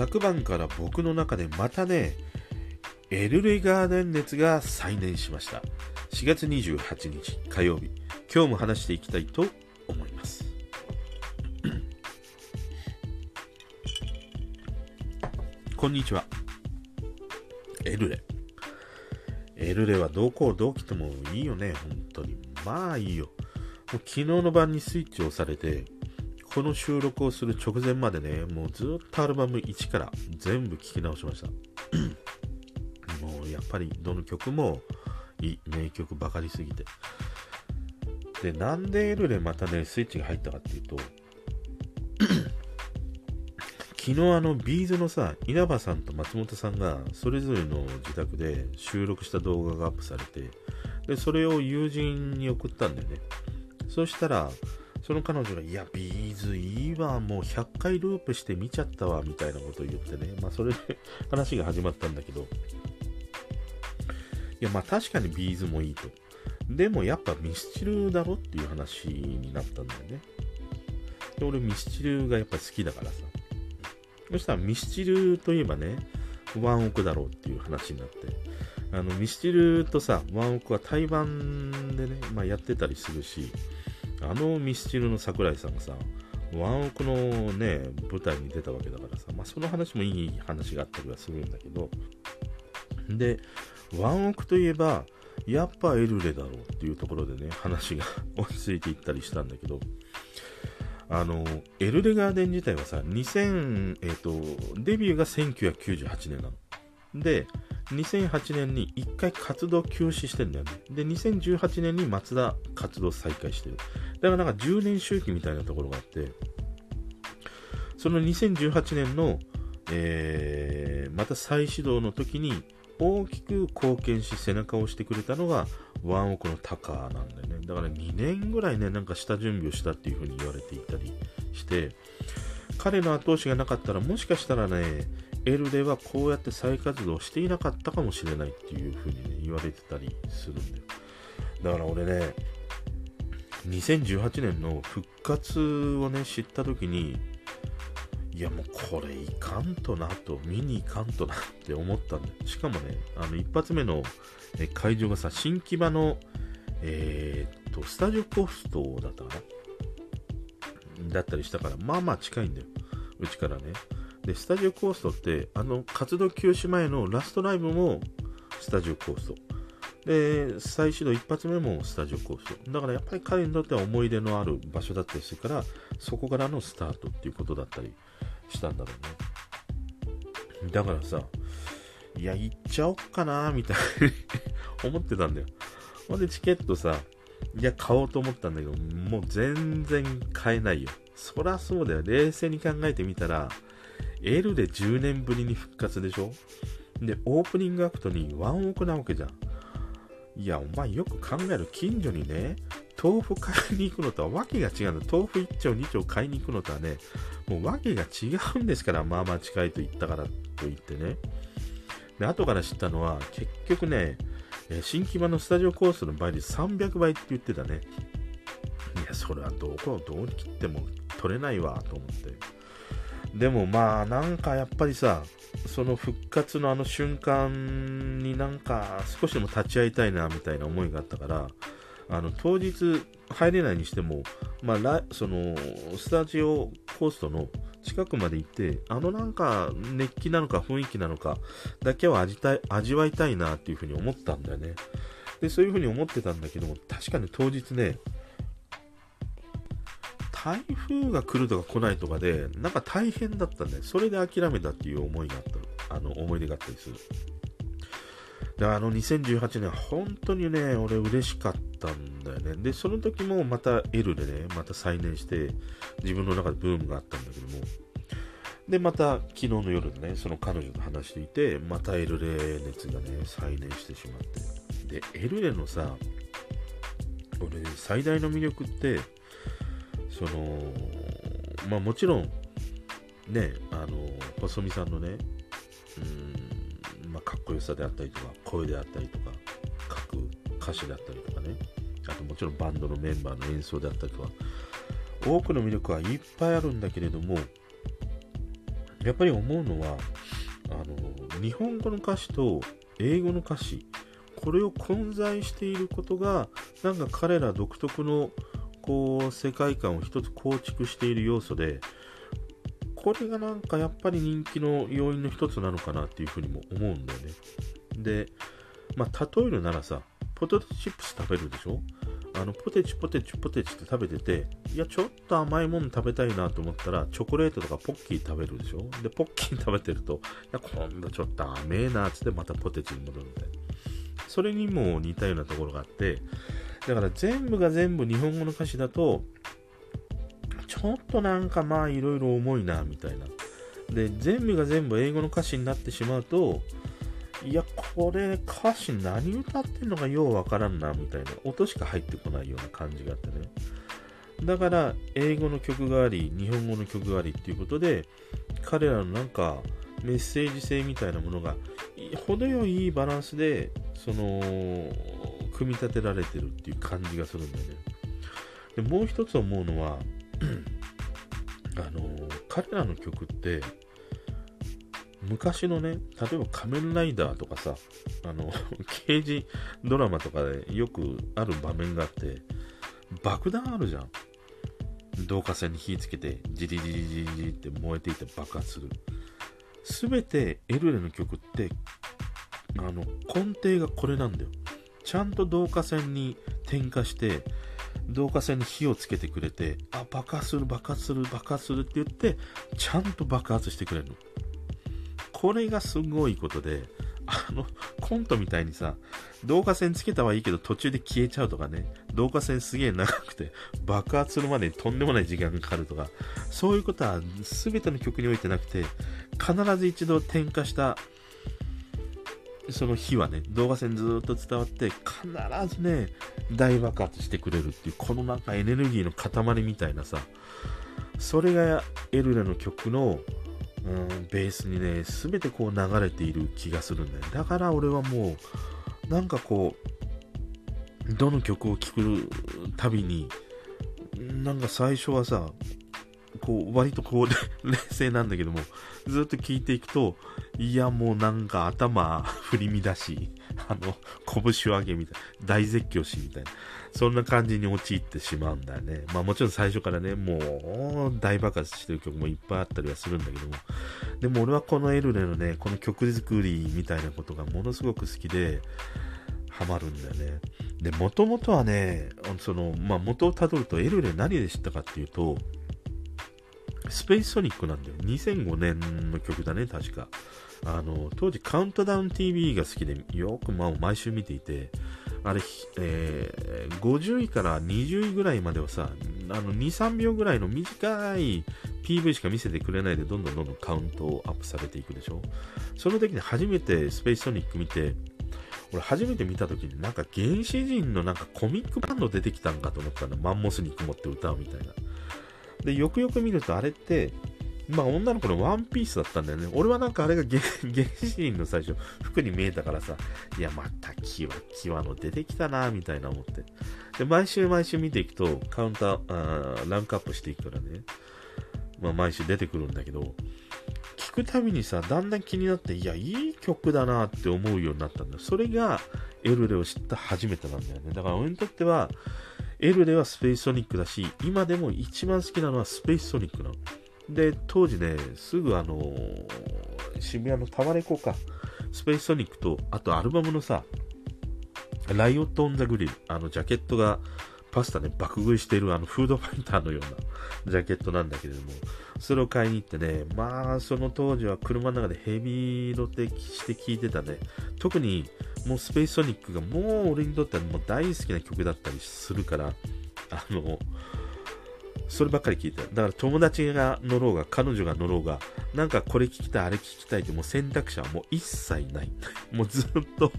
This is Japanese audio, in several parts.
昨晩から僕の中でまたね、エルレガーデン熱が再燃しました。4月28日火曜日、今日も話していきたいと思います。こんにちは。エルレ。エルレはどこをどう来てもいいよね、本当に。まあいいよ。昨日の晩にスイッチを押されて、この収録をする直前までね、もうずっとアルバム1から全部聴き直しました。もうやっぱりどの曲もいい名曲ばかりすぎて。で、なんでエルレまたね、スイッチが入ったかっていうと、昨日あのビーズのさ、稲葉さんと松本さんがそれぞれの自宅で収録した動画がアップされて、で、それを友人に送ったんだよね。そしたら、その彼女が、いや、 B'z いいわ、もう100回ループして見ちゃったわ、みたいなことを言ってね、まあ、それで話が始まったんだけど、いや、まあ、確かに B'z もいいと。でも、やっぱミスチルだろっていう話になったんだよね。で、俺、ミスチルがやっぱ好きだからさ。そしたら、ミスチルといえばね、ワンオクだろうっていう話になって、あのミスチルとさ、ワンオクは対バンでね、まあ、やってたりするし、あのミスチルの桜井さんがさ、ワンオクのね、舞台に出たわけだからさ、まあ、その話もいい話があったりはするんだけど、で、ワンオクといえば、やっぱエルレだろうっていうところでね、話が 落ち着いていったりしたんだけど、あの、エルレガーデン自体はさ、2000、えっ、ー、と、デビューが1998年なの。で、2008年に1回活動休止してるんだよね。で、2018年に松田活動再開してる。だからなんか10年周期みたいなところがあって、その2018年の、えー、また再始動の時に大きく貢献し背中を押してくれたのがワンオクのタカなんだよね。だから2年ぐらいね、なんか下準備をしたっていう風に言われていたりして、彼の後押しがなかったらもしかしたらね、エルではこうやって再活動していなかったかもしれないっていう風にね、言われてたりするんだよ。だから俺ね、2018年の復活をね、知った時に、いやもうこれいかんとなと、見に行かんとなって思ったんだよ。しかもね、あの一発目の会場がさ、新木場の、えー、っと、スタジオコストだったかな？だったりしたから、まあまあ近いんだよ。うちからね。で、スタジオコーストって、あの、活動休止前のラストライブもスタジオコースト。で、再始動一発目もスタジオコースト。だからやっぱり彼にとっては思い出のある場所だったりするから、そこからのスタートっていうことだったりしたんだろうね。だからさ、いや、行っちゃおっかなみたいに 思ってたんだよ。ほんで、チケットさ、いや、買おうと思ったんだけど、もう全然買えないよ。そらそうだよ。冷静に考えてみたら、L で10年ぶりに復活でしょ？で、オープニングアクトにワンオクなわけじゃん。いや、お前よく考える近所にね、豆腐買いに行くのとはわけが違うんだ。豆腐1丁2丁買いに行くのとはね、もうわけが違うんですから、まあまあ近いと言ったからと言ってね。で、後から知ったのは、結局ね、え新木場のスタジオコースの倍率300倍って言ってたね。いや、それはどこをどう切っても取れないわ、と思って。でもまあ、なんかやっぱりさ、その復活のあの瞬間になんか少しでも立ち会いたいなみたいな思いがあったから、あの当日入れないにしても、まあ、そのスタジオコーストの近くまで行って、あのなんか熱気なのか雰囲気なのかだけは味たい味わいたいなっていうふうに思ったんだよね。で、そういうふうに思ってたんだけども、確かに当日ね、台風が来るとか来ないとかで、なんか大変だったんで、それで諦めたっていう思いがあった、あの、思い出があったりする。で、あの2018年、本当にね、俺嬉しかったんだよね。で、その時もまた L でね、また再燃して、自分の中でブームがあったんだけども、で、また昨日の夜ね、その彼女と話していて、またエルレ熱がね、再燃してしまって。で、エルレのさ、俺、ね、最大の魅力って、その、まあもちろん、ね、あの、細見さんのね、うん、まあかっこよさであったりとか、声であったりとか、歌詞であったりとかね、あともちろんバンドのメンバーの演奏であったりとか、多くの魅力はいっぱいあるんだけれども、やっぱり思うのはあの日本語の歌詞と英語の歌詞これを混在していることがなんか彼ら独特のこう世界観を一つ構築している要素でこれがなんかやっぱり人気の要因の一つなのかなっていうふうにも思うんだよね。でまあ例えるならさポテトチップス食べるでしょ？あのポテチポテチポテチって食べてていやちょっと甘いもの食べたいなと思ったらチョコレートとかポッキー食べるでしょ？でポッキー食べてるといや今度ちょっと甘えなっつってまたポテチに戻るみたいな。それにも似たようなところがあってだから全部が全部日本語の歌詞だとちょっとなんかまあいろいろ重いなみたいな。で全部が全部英語の歌詞になってしまうといや、これ歌詞何歌ってんのかようわからんな、みたいな音しか入ってこないような感じがあってね。だから、英語の曲があり、日本語の曲がありっていうことで、彼らのなんかメッセージ性みたいなものが、程よいバランスで、その、組み立てられてるっていう感じがするんだよね。でもう一つ思うのは、あの、彼らの曲って、昔のね、例えば仮面ライダーとかさ、あの、刑事ドラマとかでよくある場面があって、爆弾あるじゃん。導火線に火つけて、ジリジリジリジリって燃えていて爆発する。すべてエルレの曲って、あの、根底がこれなんだよ。ちゃんと導火線に点火して、導火線に火をつけてくれて、あ、爆発する、爆発する、爆発するって言って、ちゃんと爆発してくれるの。これがすごいことで、あの、コントみたいにさ、導火線つけたはいいけど途中で消えちゃうとかね、導火線すげえ長くて爆発するまでにとんでもない時間がかかるとか、そういうことは全ての曲においてなくて、必ず一度点火したその火はね、動画線ずっと伝わって、必ずね、大爆発してくれるっていう、このなんかエネルギーの塊みたいなさ、それがエルレの曲のうん、ベースにね、全てこう流れている気がするんだよ。だから俺はもう、なんかこう、どの曲を聴くたびに、なんか最初はさ、こう、割とこう、冷静なんだけども、ずっと聴いていくと、いや、もうなんか頭振り乱し、あの、拳を上げみたいな、大絶叫しみたいな、そんな感じに陥ってしまうんだよね。まあもちろん最初からね、もう大爆発してる曲もいっぱいあったりはするんだけども、でも俺はこのエルレのね、この曲作りみたいなことがものすごく好きで、ハマるんだよね。で、もともとはね、その、まあ元をたどるとエルレ何で知ったかっていうと、スペースソニックなんだよ。2005年の曲だね、確か。あの、当時カウントダウン TV が好きで、よくまあ毎週見ていて、あれ、えー、50位から20位ぐらいまではさ、あの、2、3秒ぐらいの短い PV しか見せてくれないで、どんどんどんどんカウントをアップされていくでしょ？その時に初めてスペースソニック見て、俺初めて見た時になんか原始人のなんかコミックバンド出てきたんかと思ったんだ。マンモス肉持って歌うみたいな。で、よくよく見るとあれって、まあ女の子のワンピースだったんだよね。俺はなんかあれが 原始人の最初、服に見えたからさ、いや、またキワキワの出てきたなみたいな思って。で、毎週毎週見ていくと、カウンター、あーランクアップしていくからね、まあ毎週出てくるんだけど、聞くたびにさ、だんだん気になって、いや、いい曲だなって思うようになったんだよ。それが、エルレを知った初めてなんだよね。だから俺にとっては、エルレはスペースソニックだし、今でも一番好きなのはスペースソニックなの。で、当時ね、すぐあのー、渋谷のタワレコか、スペースソニックと、あとアルバムのさ、ライオット・オン・ザ・グリル、あのジャケットがパスタね、爆食いしてるあのフードファイターのようなジャケットなんだけれども、それを買いに行ってね、まあ、その当時は車の中でヘビーロテして聴いてたね。特に、もうスペースソニックがもう俺にとってはもう大好きな曲だったりするから、あの、そればっかり聞いてだから友達が乗ろうが、彼女が乗ろうが、なんかこれ聞きたい、あれ聞きたいってもう選択肢はもう一切ない。もうずっと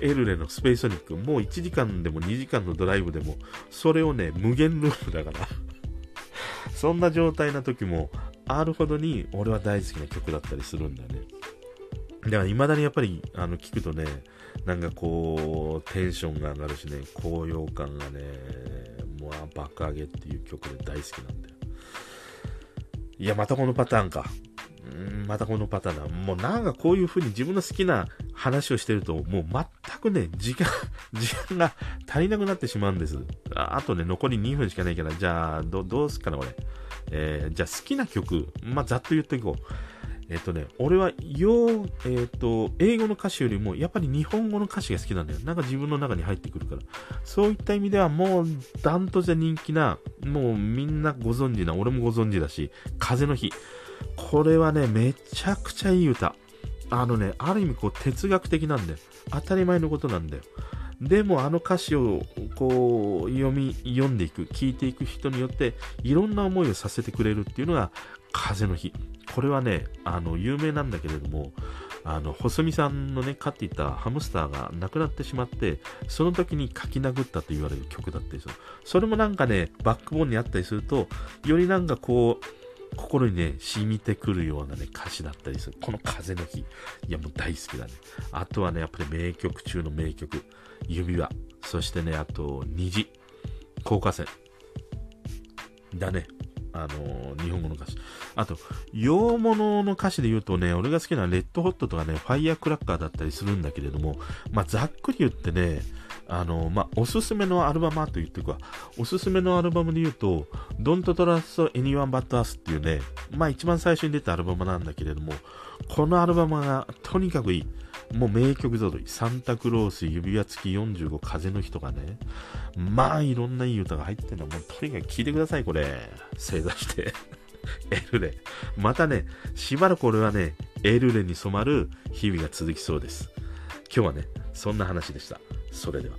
エルレのスペーソニック、もう1時間でも2時間のドライブでも、それをね、無限ループだから そんな状態な時もあるほどに俺は大好きな曲だったりするんだよね。だから未だにやっぱりあの聞くとね、なんかこう、テンションが上がるしね、高揚感がね、もう爆上げっていう曲で大好きなんだよ。いや、またこのパターンか。うまたこのパターンだ。もうなんかこういう風に自分の好きな話をしてると、もう全くね、時間、時間が足りなくなってしまうんです。ああとね、残り2分しかないから、じゃあ、どどうすっかな、これ。えー、じゃあ好きな曲、まあ、ざっと言っていこう。えっ、とね、俺は、よう、えっ、と、英語の歌詞よりも、やっぱり日本語の歌詞が好きなんだよ。なんか自分の中に入ってくるから。そういった意味では、もう、ダントツで人気な、もうみんなご存知な、俺もご存知だし、風の日。これはね、めちゃくちゃいい歌。あのね、ある意味こう哲学的なんだよ。当たり前のことなんだよ。でもあの歌詞をこう読み、読んでいく、聞いていく人によっていろんな思いをさせてくれるっていうのが風の日。これはね、あの、有名なんだけれども、あの、細見さんのね、飼っていたハムスターが亡くなってしまって、その時に書き殴ったと言われる曲だったりする。それもなんかね、バックボーンにあったりすると、よりなんかこう、心にね、染みてくるようなね、歌詞だったりする。この風の日。いや、もう大好きだね。あとはね、やっぱり名曲中の名曲。指輪。そしてね、あと、虹。高架線。だね。あの、日本語の歌詞。あと、洋物の歌詞で言うとね、俺が好きなレッドホットとかね、ファイヤークラッカーだったりするんだけれども、まあ、ざっくり言ってね、あの、まあ、おすすめのアルバムはと言っていくわ。おすすめのアルバムで言うと、Don't Trust Anyone But Us っていうね、まあ、一番最初に出たアルバムなんだけれども、このアルバムがとにかくいい。もう名曲ぞろい。サンタクロース、指輪付き45、風の日とかね。まあ、いろんないい歌が入ってるの。もうとにかく聴いてください、これ。正座して。エルレ。またね、しばらく俺はね、エルレに染まる日々が続きそうです。今日はね、そんな話でした。それでは。